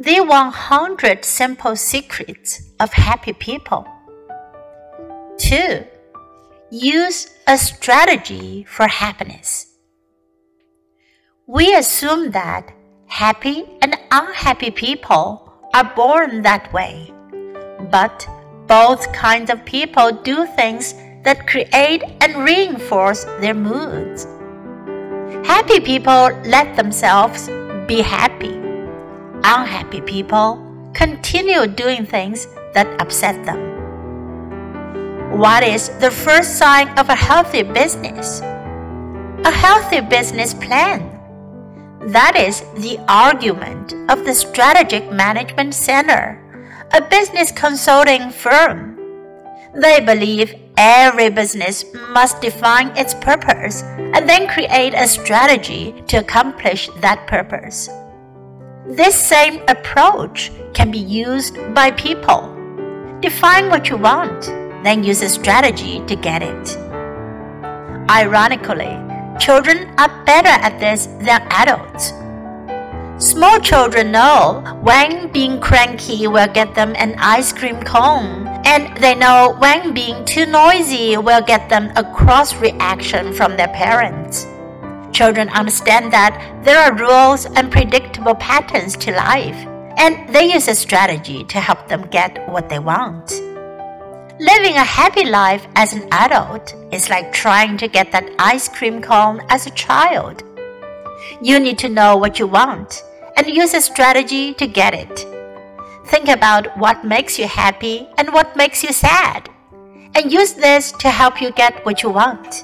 The 100 Simple Secrets of Happy People. 2. Use a strategy for happiness. We assume that happy and unhappy people are born that way. But both kinds of people do things that create and reinforce their moods. Happy people let themselves be happy. Unhappy people continue doing things that upset them. What is the first sign of a healthy business? A healthy business plan. That is the argument of the Strategic Management Center, a business consulting firm. They believe every business must define its purpose and then create a strategy to accomplish that purpose. This same approach can be used by people. Define what you want, then use a strategy to get it. Ironically, children are better at this than adults. Small children know when being cranky will get them an ice cream cone, and they know when being too noisy will get them a cross reaction from their parents. Children understand that there are rules and predictable patterns to life, and they use a strategy to help them get what they want. Living a happy life as an adult is like trying to get that ice cream cone as a child. You need to know what you want and use a strategy to get it. Think about what makes you happy and what makes you sad, and use this to help you get what you want.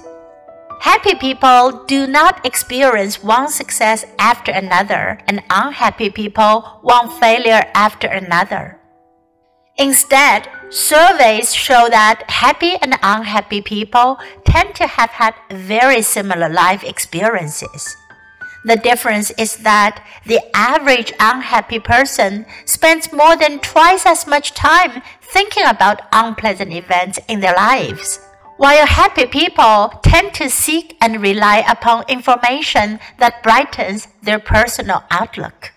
Happy people do not experience one success after another, and unhappy people one failure after another. Instead, surveys show that happy and unhappy people tend to have had very similar life experiences. The difference is that the average unhappy person spends more than twice as much time thinking about unpleasant events in their lives, while happy people tend to seek and rely upon information that brightens their personal outlook.